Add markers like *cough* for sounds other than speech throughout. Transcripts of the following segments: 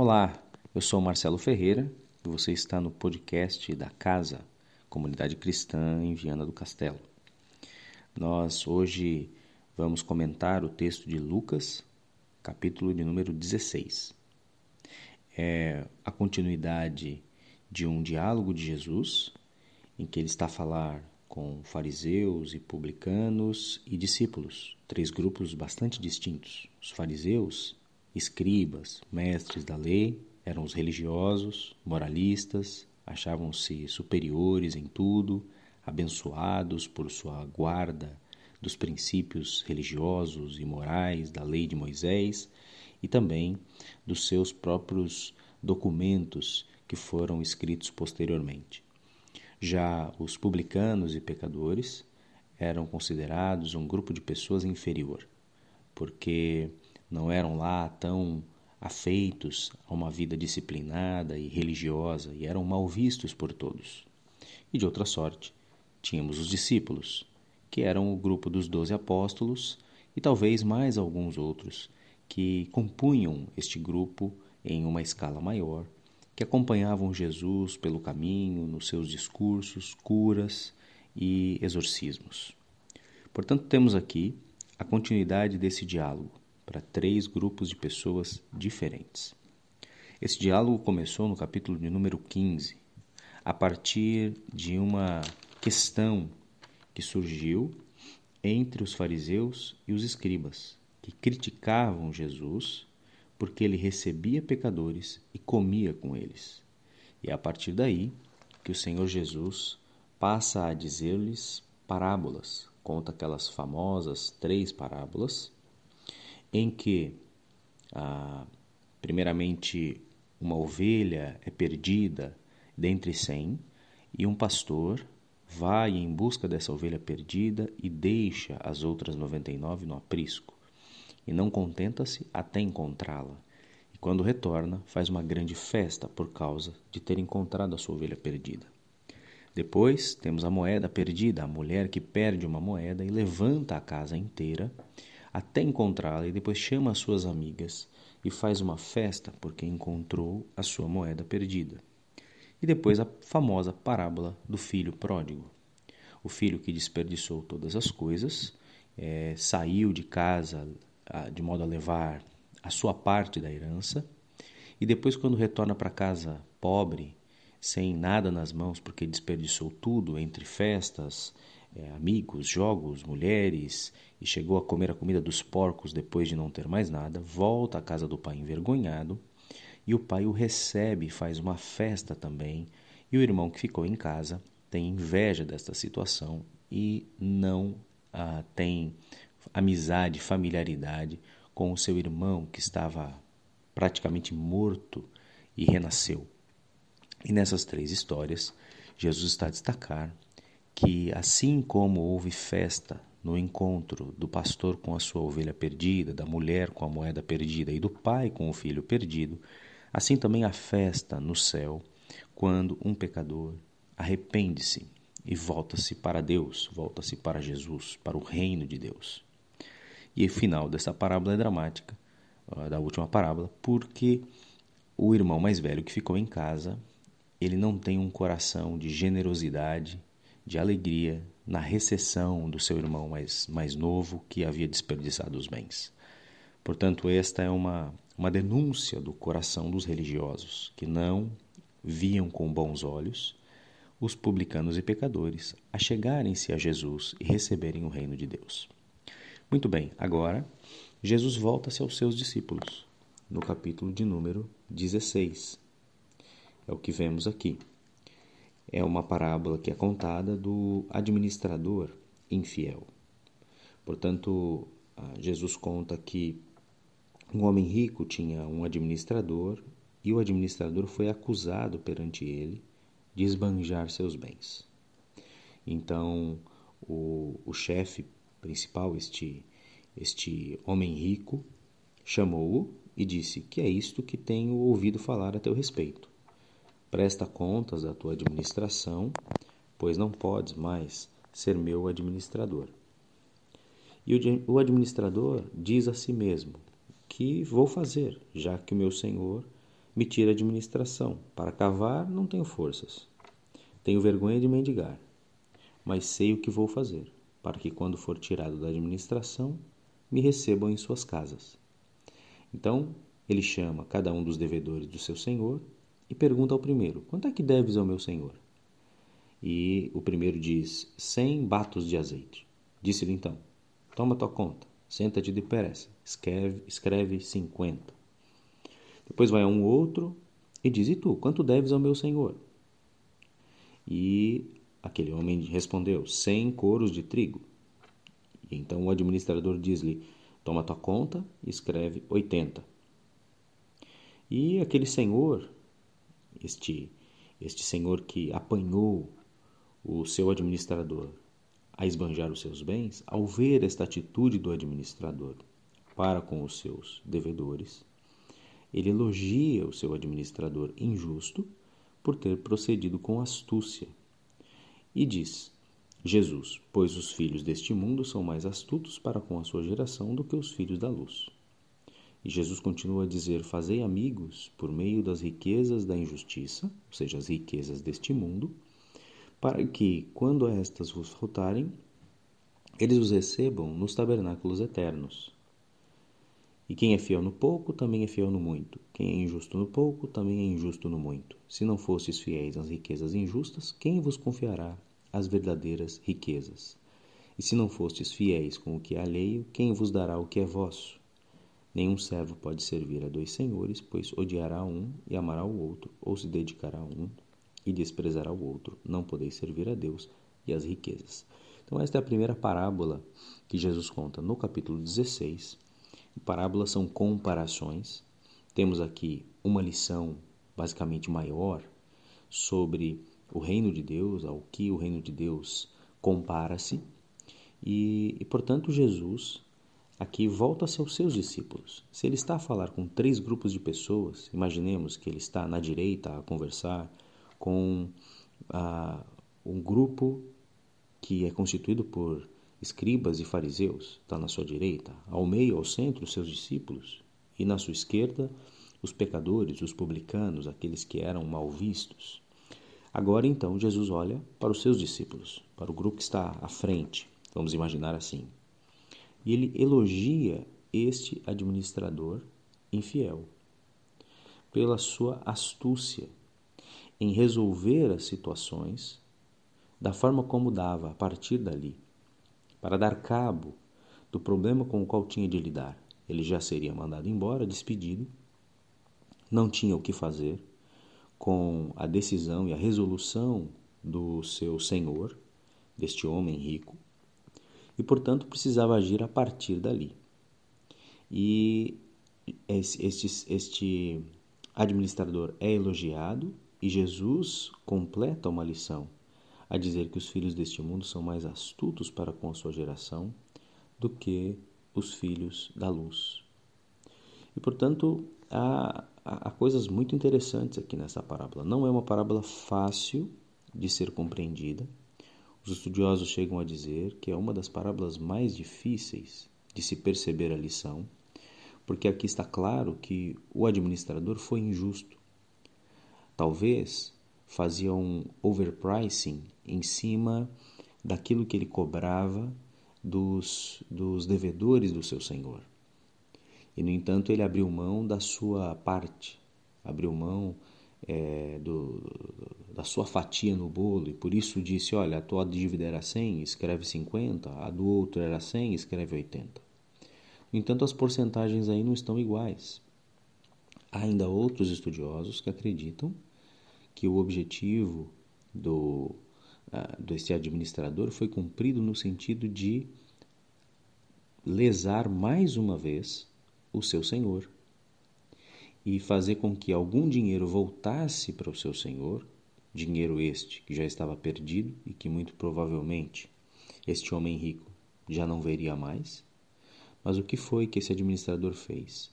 Olá, eu sou Marcelo Ferreira e você está no podcast da Casa, Comunidade Cristã em Viana do Castelo. Nós hoje vamos comentar o texto de Lucas, capítulo de número 16. É a continuidade de um diálogo de Jesus, em que ele está a falar com fariseus e publicanos e discípulos, três grupos bastante distintos. Os fariseus escribas, mestres da lei, eram os religiosos, moralistas, achavam-se superiores em tudo, abençoados por sua guarda dos princípios religiosos e morais da lei de Moisés e também dos seus próprios documentos que foram escritos posteriormente. Já os publicanos e pecadores eram considerados um grupo de pessoas inferior, porque não eram lá tão afeitos a uma vida disciplinada e religiosa e eram mal vistos por todos. E de outra sorte, tínhamos os discípulos, que eram o grupo dos doze apóstolos e talvez mais alguns outros que compunham este grupo em uma escala maior, que acompanhavam Jesus pelo caminho, nos seus discursos, curas e exorcismos. Portanto, temos aqui a continuidade desse diálogo para três grupos de pessoas diferentes. Esse diálogo começou no capítulo de número 15, a partir de uma questão que surgiu entre os fariseus e os escribas, que criticavam Jesus porque ele recebia pecadores e comia com eles. E é a partir daí que o Senhor Jesus passa a dizer-lhes parábolas, conta aquelas famosas três parábolas em que, ah, primeiramente, uma ovelha é perdida dentre cem e um pastor vai em busca dessa ovelha perdida e deixa as outras 99 no aprisco e não contenta-se até encontrá-la. E quando retorna, faz uma grande festa por causa de ter encontrado a sua ovelha perdida. Depois temos a moeda perdida, a mulher que perde uma moeda e levanta a casa inteira até encontrá-la e depois chama as suas amigas e faz uma festa porque encontrou a sua moeda perdida. E depois a famosa parábola do filho pródigo. O filho que desperdiçou todas as coisas, é, saiu de casa a, de modo a levar a sua parte da herança, e depois, quando retorna para casa pobre, sem nada nas mãos, porque desperdiçou tudo entre festas, é, amigos, jogos, mulheres e chegou a comer a comida dos porcos depois de não ter mais nada, volta à casa do pai envergonhado e o pai o recebe e faz uma festa também. E o irmão que ficou em casa tem inveja desta situação e não ah, tem amizade, familiaridade com o seu irmão que estava praticamente morto e renasceu. E nessas três histórias, Jesus está a destacar que, assim como houve festa no encontro do pastor com a sua ovelha perdida, da mulher com a moeda perdida e do pai com o filho perdido, assim também há festa no céu quando um pecador arrepende-se e volta-se para Deus, volta-se para Jesus, para o reino de Deus. E o final dessa parábola é dramática, da última parábola, porque o irmão mais velho que ficou em casa, ele não tem um coração de generosidade de alegria na recessão do seu irmão mais, mais novo que havia desperdiçado os bens. Portanto, esta é uma, uma denúncia do coração dos religiosos, que não viam com bons olhos os publicanos e pecadores a chegarem-se a Jesus e receberem o reino de Deus. Muito bem, agora Jesus volta-se aos seus discípulos, no capítulo de número 16. É o que vemos aqui é uma parábola que é contada do administrador infiel. Portanto, Jesus conta que um homem rico tinha um administrador e o administrador foi acusado perante ele de esbanjar seus bens. Então, o, o chefe principal, este, este homem rico, chamou-o e disse: Que é isto que tenho ouvido falar a teu respeito? Presta contas da tua administração, pois não podes mais ser meu administrador. E o administrador diz a si mesmo: Que vou fazer, já que o meu senhor me tira a administração. Para cavar, não tenho forças. Tenho vergonha de mendigar, mas sei o que vou fazer, para que, quando for tirado da administração, me recebam em suas casas. Então, ele chama cada um dos devedores do seu senhor e pergunta ao primeiro: Quanto é que deves ao meu senhor? E o primeiro diz: Cem batos de azeite. Disse-lhe então: Toma tua conta, senta-te depressa, escreve, escreve cinquenta. Depois vai a um outro e diz: E tu, quanto deves ao meu senhor? E aquele homem respondeu: Cem coros de trigo. E então o administrador diz-lhe: Toma tua conta escreve oitenta. E aquele senhor, este, este senhor que apanhou o seu administrador a esbanjar os seus bens, ao ver esta atitude do administrador para com os seus devedores, ele elogia o seu administrador injusto por ter procedido com astúcia e diz: Jesus, pois os filhos deste mundo são mais astutos para com a sua geração do que os filhos da luz. E Jesus continua a dizer: Fazei amigos por meio das riquezas da injustiça, ou seja, as riquezas deste mundo, para que, quando estas vos faltarem, eles os recebam nos tabernáculos eternos. E quem é fiel no pouco, também é fiel no muito. Quem é injusto no pouco, também é injusto no muito. Se não fostes fiéis nas riquezas injustas, quem vos confiará as verdadeiras riquezas? E se não fostes fiéis com o que é alheio, quem vos dará o que é vosso? Nenhum servo pode servir a dois senhores, pois odiará um e amará o outro, ou se dedicará a um e desprezará o outro. Não podeis servir a Deus e as riquezas. Então, esta é a primeira parábola que Jesus conta no capítulo 16. Parábolas são comparações. Temos aqui uma lição basicamente maior sobre o reino de Deus, ao que o reino de Deus compara-se. E, e, portanto, Jesus aqui volta-se aos seus discípulos. Se ele está a falar com três grupos de pessoas, imaginemos que ele está na direita a conversar com ah, um grupo que é constituído por escribas e fariseus, está na sua direita, ao meio, ao centro, os seus discípulos, e na sua esquerda, os pecadores, os publicanos, aqueles que eram mal vistos. Agora então Jesus olha para os seus discípulos, para o grupo que está à frente, vamos imaginar assim e ele elogia este administrador infiel pela sua astúcia em resolver as situações da forma como dava a partir dali, para dar cabo do problema com o qual tinha de lidar. Ele já seria mandado embora, despedido, não tinha o que fazer com a decisão e a resolução do seu senhor, deste homem rico, e, portanto, precisava agir a partir dali. E este, este administrador é elogiado e Jesus completa uma lição a dizer que os filhos deste mundo são mais astutos para com a sua geração do que os filhos da luz. E, portanto, há, há coisas muito interessantes aqui nessa parábola. Não é uma parábola fácil de ser compreendida, os estudiosos chegam a dizer que é uma das parábolas mais difíceis de se perceber a lição, porque aqui está claro que o administrador foi injusto. Talvez fazia um overpricing em cima daquilo que ele cobrava dos, dos devedores do seu senhor. E, no entanto, ele abriu mão da sua parte, abriu mão é, do, da sua fatia no bolo e por isso disse: Olha, a tua dívida era 100, escreve 50, a do outro era 100, escreve 80. No entanto, as porcentagens aí não estão iguais. Há ainda outros estudiosos que acreditam que o objetivo do, uh, desse administrador foi cumprido no sentido de lesar mais uma vez o seu senhor e fazer com que algum dinheiro voltasse para o seu senhor, dinheiro este que já estava perdido e que muito provavelmente este homem rico já não veria mais. Mas o que foi que esse administrador fez?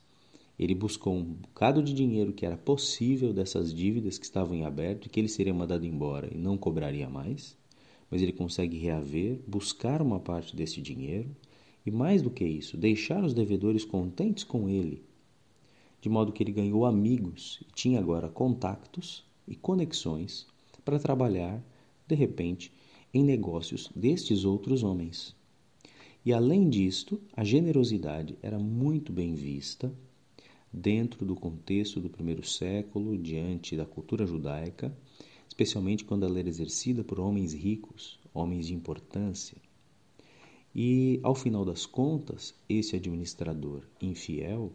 Ele buscou um bocado de dinheiro que era possível dessas dívidas que estavam em aberto e que ele seria mandado embora e não cobraria mais, mas ele consegue reaver, buscar uma parte desse dinheiro e, mais do que isso, deixar os devedores contentes com ele de modo que ele ganhou amigos e tinha agora contactos e conexões para trabalhar, de repente, em negócios destes outros homens. E além disto, a generosidade era muito bem vista dentro do contexto do primeiro século, diante da cultura judaica, especialmente quando ela era exercida por homens ricos, homens de importância. E, ao final das contas, esse administrador infiel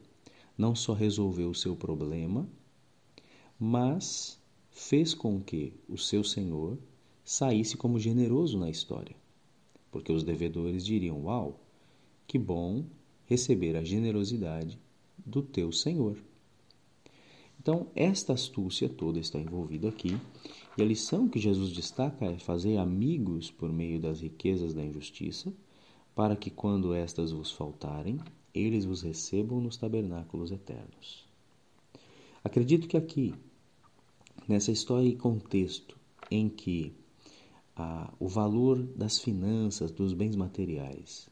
não só resolveu o seu problema, mas fez com que o seu senhor saísse como generoso na história. Porque os devedores diriam: Uau, que bom receber a generosidade do teu senhor. Então, esta astúcia toda está envolvida aqui, e a lição que Jesus destaca é fazer amigos por meio das riquezas da injustiça, para que quando estas vos faltarem, eles vos recebam nos tabernáculos eternos. Acredito que aqui, nessa história e contexto em que ah, o valor das finanças, dos bens materiais,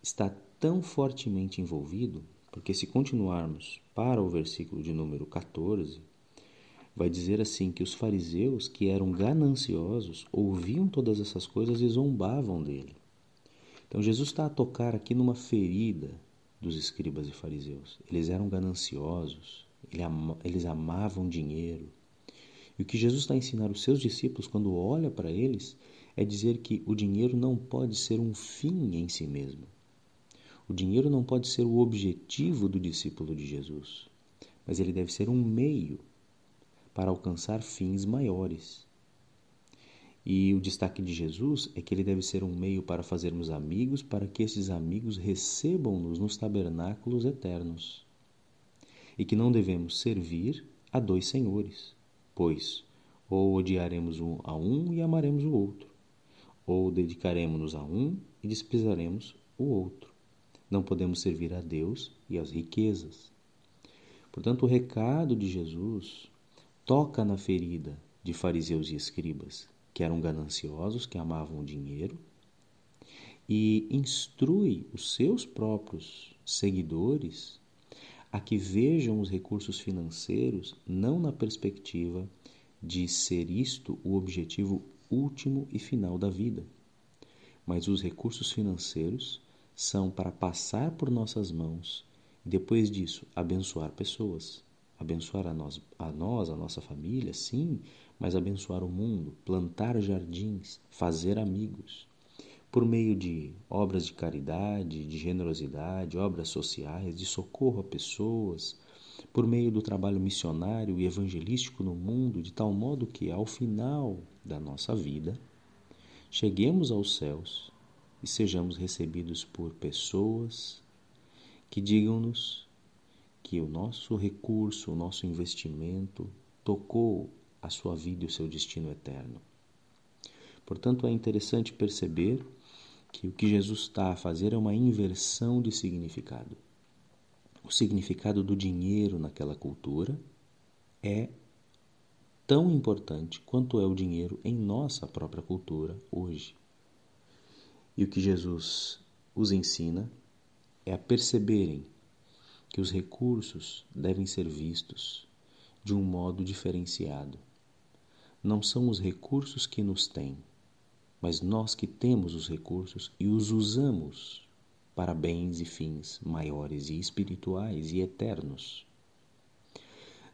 está tão fortemente envolvido, porque se continuarmos para o versículo de número 14, vai dizer assim que os fariseus, que eram gananciosos, ouviam todas essas coisas e zombavam dele. Então Jesus está a tocar aqui numa ferida dos escribas e fariseus. Eles eram gananciosos, eles amavam dinheiro. E o que Jesus está a ensinar os seus discípulos quando olha para eles é dizer que o dinheiro não pode ser um fim em si mesmo. O dinheiro não pode ser o objetivo do discípulo de Jesus, mas ele deve ser um meio para alcançar fins maiores. E o destaque de Jesus é que ele deve ser um meio para fazermos amigos, para que esses amigos recebam-nos nos tabernáculos eternos. E que não devemos servir a dois senhores, pois ou odiaremos um a um e amaremos o outro, ou dedicaremos-nos a um e desprezaremos o outro. Não podemos servir a Deus e às riquezas. Portanto, o recado de Jesus toca na ferida de fariseus e escribas, que eram gananciosos, que amavam o dinheiro, e instrui os seus próprios seguidores a que vejam os recursos financeiros não na perspectiva de ser isto o objetivo último e final da vida, mas os recursos financeiros são para passar por nossas mãos e depois disso abençoar pessoas, abençoar a nós, a nós, a nossa família, sim, mas abençoar o mundo, plantar jardins, fazer amigos, por meio de obras de caridade, de generosidade, obras sociais, de socorro a pessoas, por meio do trabalho missionário e evangelístico no mundo, de tal modo que, ao final da nossa vida, cheguemos aos céus e sejamos recebidos por pessoas que digam-nos que o nosso recurso, o nosso investimento tocou a sua vida e o seu destino eterno. Portanto, é interessante perceber que o que Jesus está a fazer é uma inversão de significado. O significado do dinheiro naquela cultura é tão importante quanto é o dinheiro em nossa própria cultura hoje. E o que Jesus os ensina é a perceberem que os recursos devem ser vistos de um modo diferenciado não são os recursos que nos têm, mas nós que temos os recursos e os usamos para bens e fins maiores e espirituais e eternos.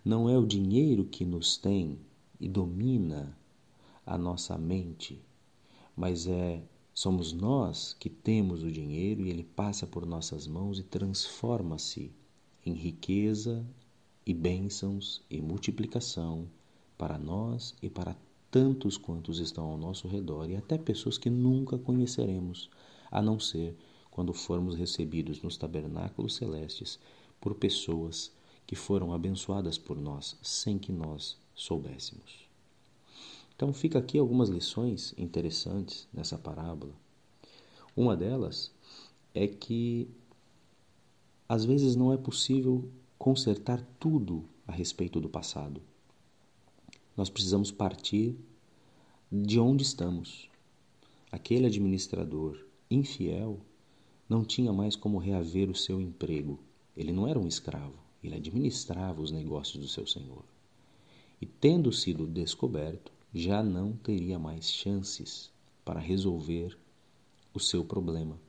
Não é o dinheiro que nos tem e domina a nossa mente, mas é somos nós que temos o dinheiro e ele passa por nossas mãos e transforma-se em riqueza e bênçãos e multiplicação para nós e para tantos quantos estão ao nosso redor e até pessoas que nunca conheceremos, a não ser quando formos recebidos nos tabernáculos celestes por pessoas que foram abençoadas por nós sem que nós soubéssemos. Então fica aqui algumas lições interessantes nessa parábola. Uma delas é que às vezes não é possível consertar tudo a respeito do passado. Nós precisamos partir de onde estamos. Aquele administrador infiel não tinha mais como reaver o seu emprego. Ele não era um escravo, ele administrava os negócios do seu senhor. E tendo sido descoberto, já não teria mais chances para resolver o seu problema.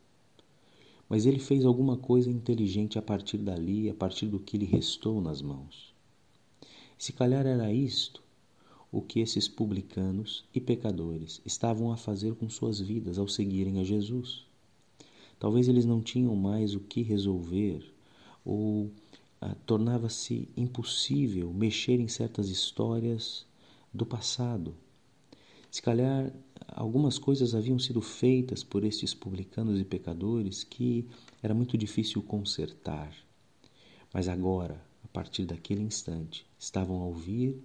Mas ele fez alguma coisa inteligente a partir dali, a partir do que lhe restou nas mãos. Se calhar era isto o que esses publicanos e pecadores estavam a fazer com suas vidas ao seguirem a Jesus. Talvez eles não tinham mais o que resolver ou ah, tornava-se impossível mexer em certas histórias do passado. Se calhar algumas coisas haviam sido feitas por estes publicanos e pecadores que era muito difícil consertar. Mas agora, a partir daquele instante, estavam a ouvir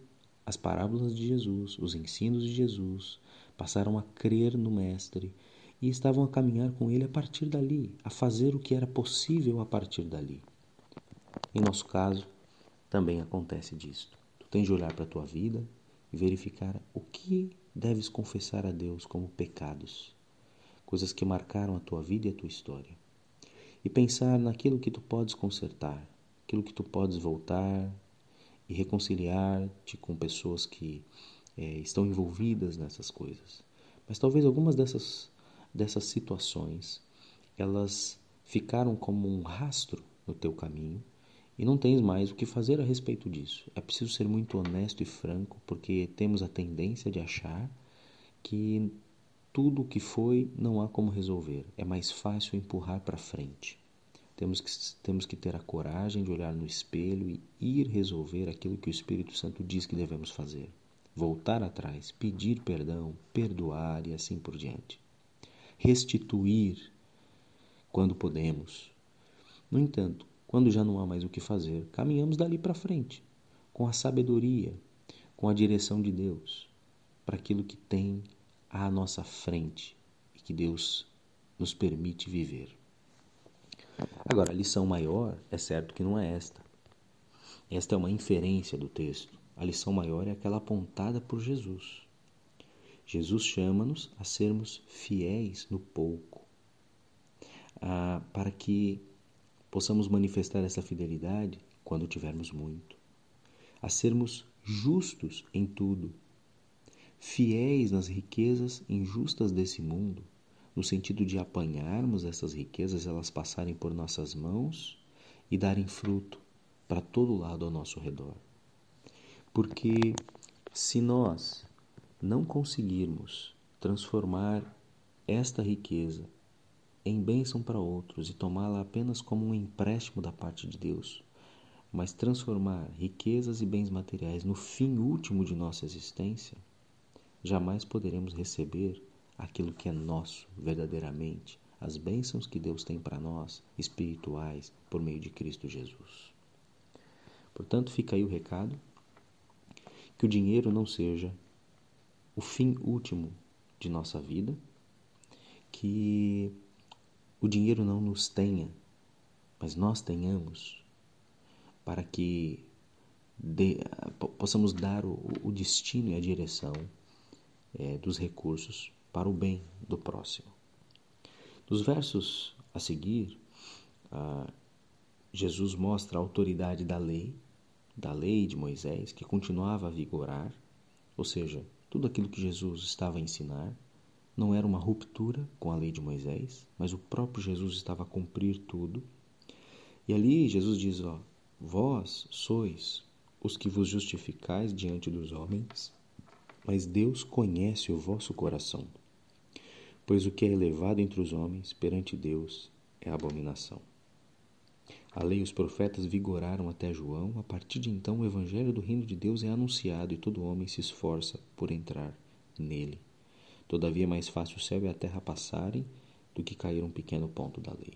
as parábolas de Jesus, os ensinos de Jesus, passaram a crer no Mestre e estavam a caminhar com ele a partir dali, a fazer o que era possível a partir dali. Em nosso caso, também acontece disto. Tu tens de olhar para a tua vida e verificar o que deves confessar a Deus como pecados, coisas que marcaram a tua vida e a tua história. E pensar naquilo que tu podes consertar, aquilo que tu podes voltar e reconciliar-te com pessoas que é, estão envolvidas nessas coisas. Mas talvez algumas dessas, dessas situações elas ficaram como um rastro no teu caminho e não tens mais o que fazer a respeito disso. É preciso ser muito honesto e franco, porque temos a tendência de achar que tudo o que foi não há como resolver. É mais fácil empurrar para frente. Temos que, temos que ter a coragem de olhar no espelho e ir resolver aquilo que o Espírito Santo diz que devemos fazer. Voltar atrás, pedir perdão, perdoar e assim por diante. Restituir quando podemos. No entanto, quando já não há mais o que fazer, caminhamos dali para frente, com a sabedoria, com a direção de Deus, para aquilo que tem à nossa frente e que Deus nos permite viver. Agora, a lição maior é certo que não é esta. Esta é uma inferência do texto. A lição maior é aquela apontada por Jesus. Jesus chama-nos a sermos fiéis no pouco, para que possamos manifestar essa fidelidade quando tivermos muito, a sermos justos em tudo, fiéis nas riquezas injustas desse mundo, no sentido de apanharmos essas riquezas, elas passarem por nossas mãos e darem fruto para todo lado ao nosso redor. Porque se nós não conseguirmos transformar esta riqueza em bênção para outros e tomá-la apenas como um empréstimo da parte de Deus, mas transformar riquezas e bens materiais no fim último de nossa existência, jamais poderemos receber aquilo que é nosso verdadeiramente, as bênçãos que Deus tem para nós, espirituais, por meio de Cristo Jesus. Portanto, fica aí o recado: que o dinheiro não seja o fim último de nossa vida, que o dinheiro não nos tenha, mas nós tenhamos, para que de, possamos dar o, o, destino e a direção é, dos recursos para o bem do próximo. Nos versos a seguir, ah, Jesus mostra a autoridade da lei, da lei de Moisés, que continuava a vigorar, ou seja, tudo aquilo que Jesus estava a ensinar não era uma ruptura com a lei de Moisés, mas o próprio Jesus estava a cumprir tudo. E ali Jesus diz: ó, Vós sois os que vos justificais diante dos homens, mas Deus conhece o vosso coração. Pois o que é elevado entre os homens perante Deus é abominação. A lei e os profetas vigoraram até João, a partir de então o evangelho do reino de Deus é anunciado e todo homem se esforça por entrar nele. Todavia é mais fácil o céu e a terra passarem do que cair um pequeno ponto da lei.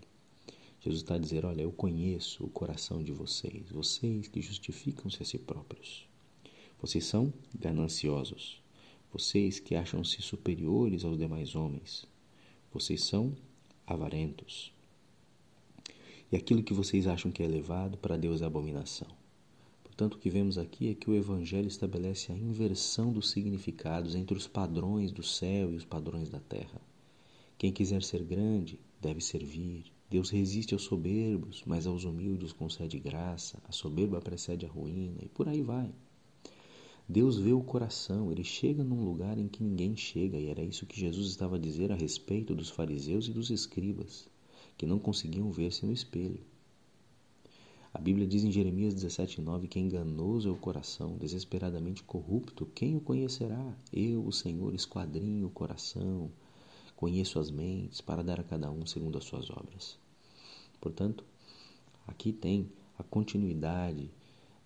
Jesus está a dizer: Olha, eu conheço o coração de vocês, vocês que justificam-se a si próprios. Vocês são gananciosos, vocês que acham-se superiores aos demais homens, vocês são avarentos. E aquilo que vocês acham que é elevado, para Deus é abominação. Portanto, o que vemos aqui é que o Evangelho estabelece a inversão dos significados entre os padrões do céu e os padrões da terra. Quem quiser ser grande deve servir, Deus resiste aos soberbos, mas aos humildes concede graça. A soberba precede a ruína e por aí vai. Deus vê o coração, ele chega num lugar em que ninguém chega, e era isso que Jesus estava a dizer a respeito dos fariseus e dos escribas, que não conseguiam ver-se no espelho. A Bíblia diz em Jeremias 17,9 que enganoso é o coração, desesperadamente corrupto, quem o conhecerá? Eu, o Senhor, esquadrinho o coração, conheço as mentes para dar a cada um segundo as suas obras. Portanto, aqui tem a continuidade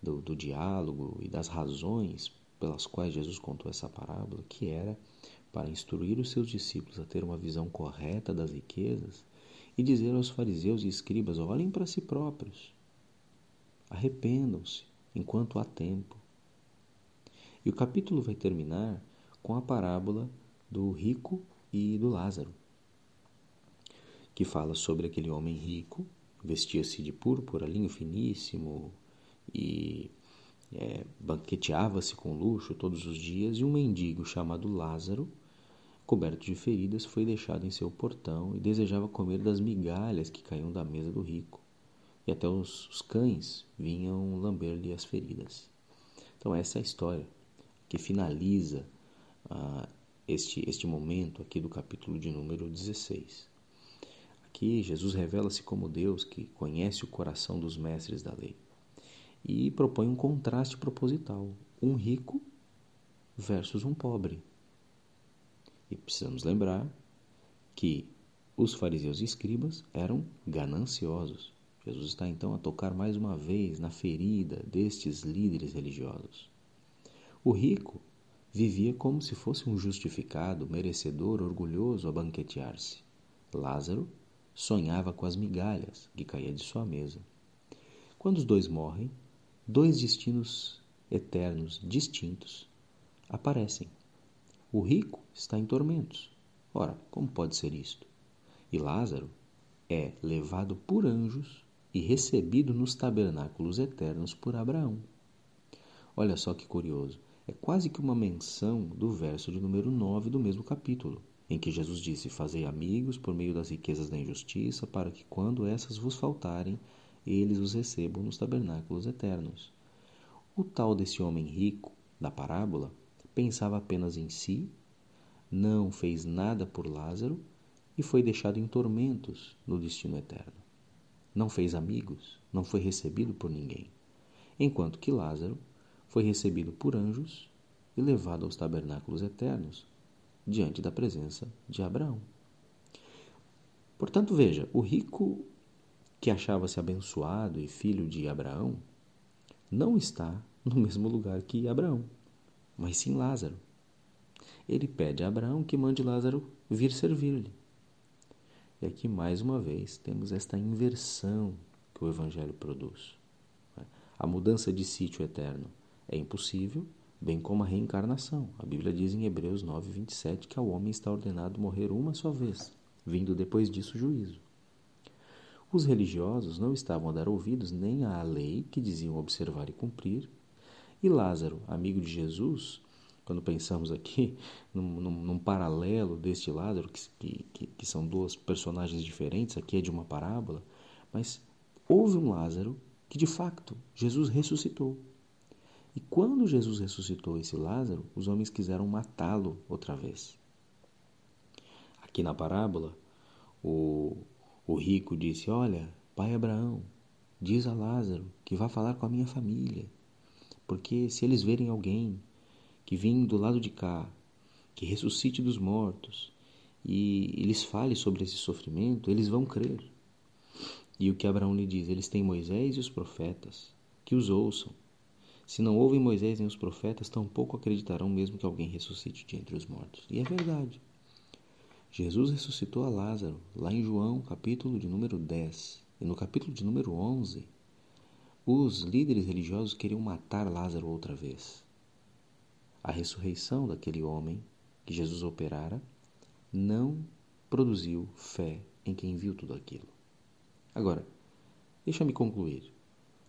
do, do diálogo e das razões pelas quais Jesus contou essa parábola, que era para instruir os seus discípulos a ter uma visão correta das riquezas e dizer aos fariseus e escribas: olhem para si próprios, arrependam-se enquanto há tempo. E o capítulo vai terminar com a parábola do rico e do Lázaro, que fala sobre aquele homem rico, vestia-se de púrpura, linho finíssimo e é, banqueteava-se com luxo todos os dias, e um mendigo chamado Lázaro, coberto de feridas, foi deixado em seu portão e desejava comer das migalhas que caíam da mesa do rico. E até os, os cães vinham lamber-lhe as feridas. Então, essa é a história que finaliza ah, este, este momento aqui do capítulo de número 16. Aqui Jesus revela-se como Deus que conhece o coração dos mestres da lei e propõe um contraste proposital: um rico versus um pobre. E precisamos lembrar que os fariseus e escribas eram gananciosos. Jesus está então a tocar mais uma vez na ferida destes líderes religiosos. O rico vivia como se fosse um justificado, merecedor, orgulhoso a banquetear-se. Lázaro sonhava com as migalhas que caía de sua mesa. Quando os dois morrem, dois destinos eternos distintos aparecem. O rico está em tormentos. Ora, como pode ser isto? E Lázaro é levado por anjos e recebido nos tabernáculos eternos por Abraão. Olha só que curioso é quase que uma menção do verso de número 9 do mesmo capítulo, em que Jesus disse: Fazei amigos por meio das riquezas da injustiça, para que, quando essas vos faltarem, eles os recebam nos tabernáculos eternos. O tal desse homem rico, da parábola, pensava apenas em si, não fez nada por Lázaro e foi deixado em tormentos no destino eterno. Não fez amigos, não foi recebido por ninguém. Enquanto que Lázaro foi recebido por anjos e levado aos tabernáculos eternos, diante da presença de Abraão. Portanto, veja, o rico que achava-se abençoado e filho de Abraão não está no mesmo lugar que Abraão, mas sim Lázaro. Ele pede a Abraão que mande Lázaro vir servir-lhe. E aqui, mais uma vez, temos esta inversão que o Evangelho produz. A mudança de sítio eterno é impossível, bem como a reencarnação. A Bíblia diz em Hebreus 9, 27 que ao homem está ordenado morrer uma só vez, vindo depois disso o juízo. Os religiosos não estavam a dar ouvidos nem à lei que diziam observar e cumprir, e Lázaro, amigo de Jesus, quando pensamos aqui *laughs* num, num, num paralelo deste Lázaro, que, que, que são duas personagens diferentes, aqui é de uma parábola, mas houve um Lázaro que de facto Jesus ressuscitou. E quando Jesus ressuscitou esse Lázaro, os homens quiseram matá-lo outra vez. Aqui na parábola, o, o rico disse: Olha, pai Abraão, diz a Lázaro que vá falar com a minha família, porque se eles verem alguém que vem do lado de cá, que ressuscite dos mortos, e eles fale sobre esse sofrimento, eles vão crer. E o que Abraão lhe diz? Eles têm Moisés e os profetas, que os ouçam. Se não ouvem Moisés nem os profetas, tampouco acreditarão mesmo que alguém ressuscite de entre os mortos. E é verdade. Jesus ressuscitou a Lázaro, lá em João, capítulo de número 10. E no capítulo de número 11, os líderes religiosos queriam matar Lázaro outra vez. A ressurreição daquele homem que Jesus operara não produziu fé em quem viu tudo aquilo. Agora, deixa-me concluir.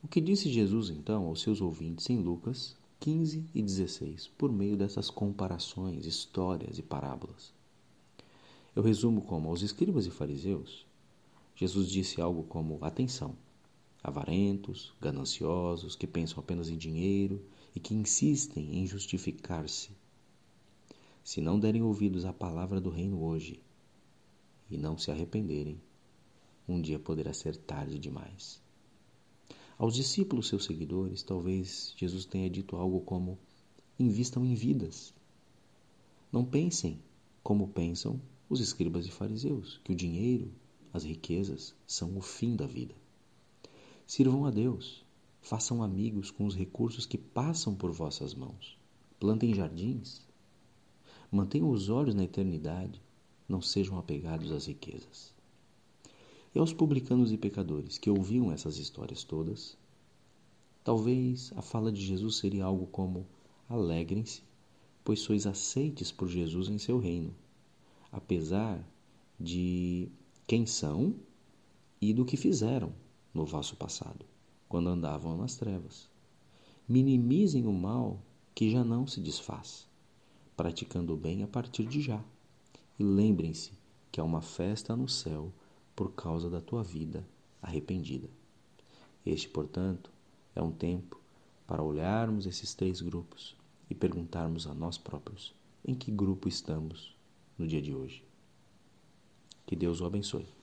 O que disse Jesus então aos seus ouvintes em Lucas 15 e 16, por meio dessas comparações, histórias e parábolas? Eu resumo como aos escribas e fariseus, Jesus disse algo como: atenção, avarentos, gananciosos, que pensam apenas em dinheiro e que insistem em justificar-se. Se não derem ouvidos à palavra do reino hoje e não se arrependerem, um dia poderá ser tarde demais. Aos discípulos, seus seguidores, talvez Jesus tenha dito algo como: invistam em vidas. Não pensem como pensam os escribas e fariseus, que o dinheiro, as riquezas são o fim da vida. Sirvam a Deus, façam amigos com os recursos que passam por vossas mãos. Plantem jardins. Mantenham os olhos na eternidade, não sejam apegados às riquezas. E aos publicanos e pecadores que ouviam essas histórias todas, talvez a fala de Jesus seria algo como: alegrem-se, pois sois aceites por Jesus em seu reino, apesar de quem são e do que fizeram no vosso passado, quando andavam nas trevas. Minimizem o mal que já não se desfaz, praticando o bem a partir de já. E lembrem-se que há uma festa no céu por causa da tua vida arrependida. Este, portanto, é um tempo para olharmos esses três grupos e perguntarmos a nós próprios em que grupo estamos no dia de hoje. Que Deus o abençoe.